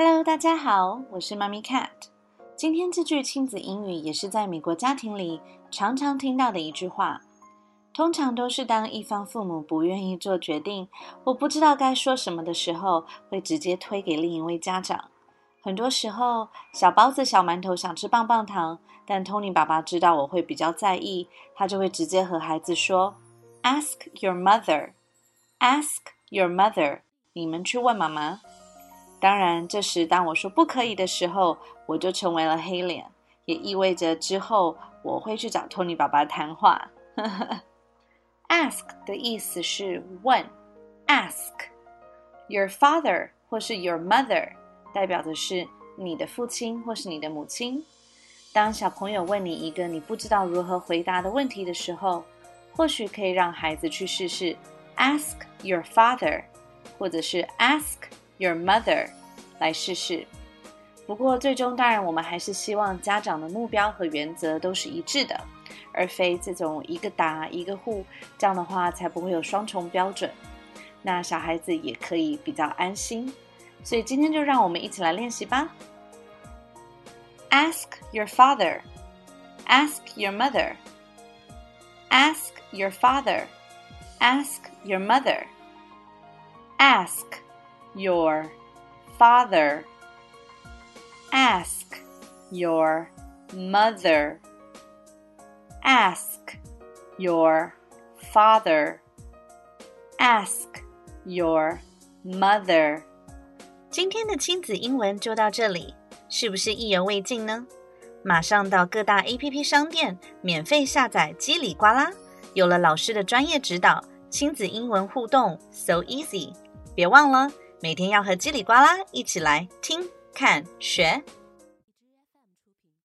Hello，大家好，我是妈咪 Cat。今天这句亲子英语也是在美国家庭里常常听到的一句话，通常都是当一方父母不愿意做决定，我不知道该说什么的时候，会直接推给另一位家长。很多时候，小包子、小馒头想吃棒棒糖，但 Tony 爸爸知道我会比较在意，他就会直接和孩子说：“Ask your mother, ask your mother。”你们去问妈妈。当然，这时当我说不可以的时候，我就成为了黑脸，也意味着之后我会去找 Tony 爸爸谈话。Ask 的意思是问，Ask your father 或是 your mother。代表的是你的父亲或是你的母亲。当小朋友问你一个你不知道如何回答的问题的时候，或许可以让孩子去试试 ask your father，或者是 ask your mother 来试试。不过最终当然我们还是希望家长的目标和原则都是一致的，而非这种一个答一个护，这样的话才不会有双重标准。那小孩子也可以比较安心。所以今天就让我们一起来练习吧。Ask your father. Ask your mother. Ask your father. Ask your mother. Ask your father. Ask your mother. Ask your father. Ask your mother. 今天的亲子英文就到这里，是不是意犹未尽呢？马上到各大 APP 商店免费下载《叽里呱啦》，有了老师的专业指导，亲子英文互动 so easy。别忘了 每天要和叽里呱啦一起来听、看、学。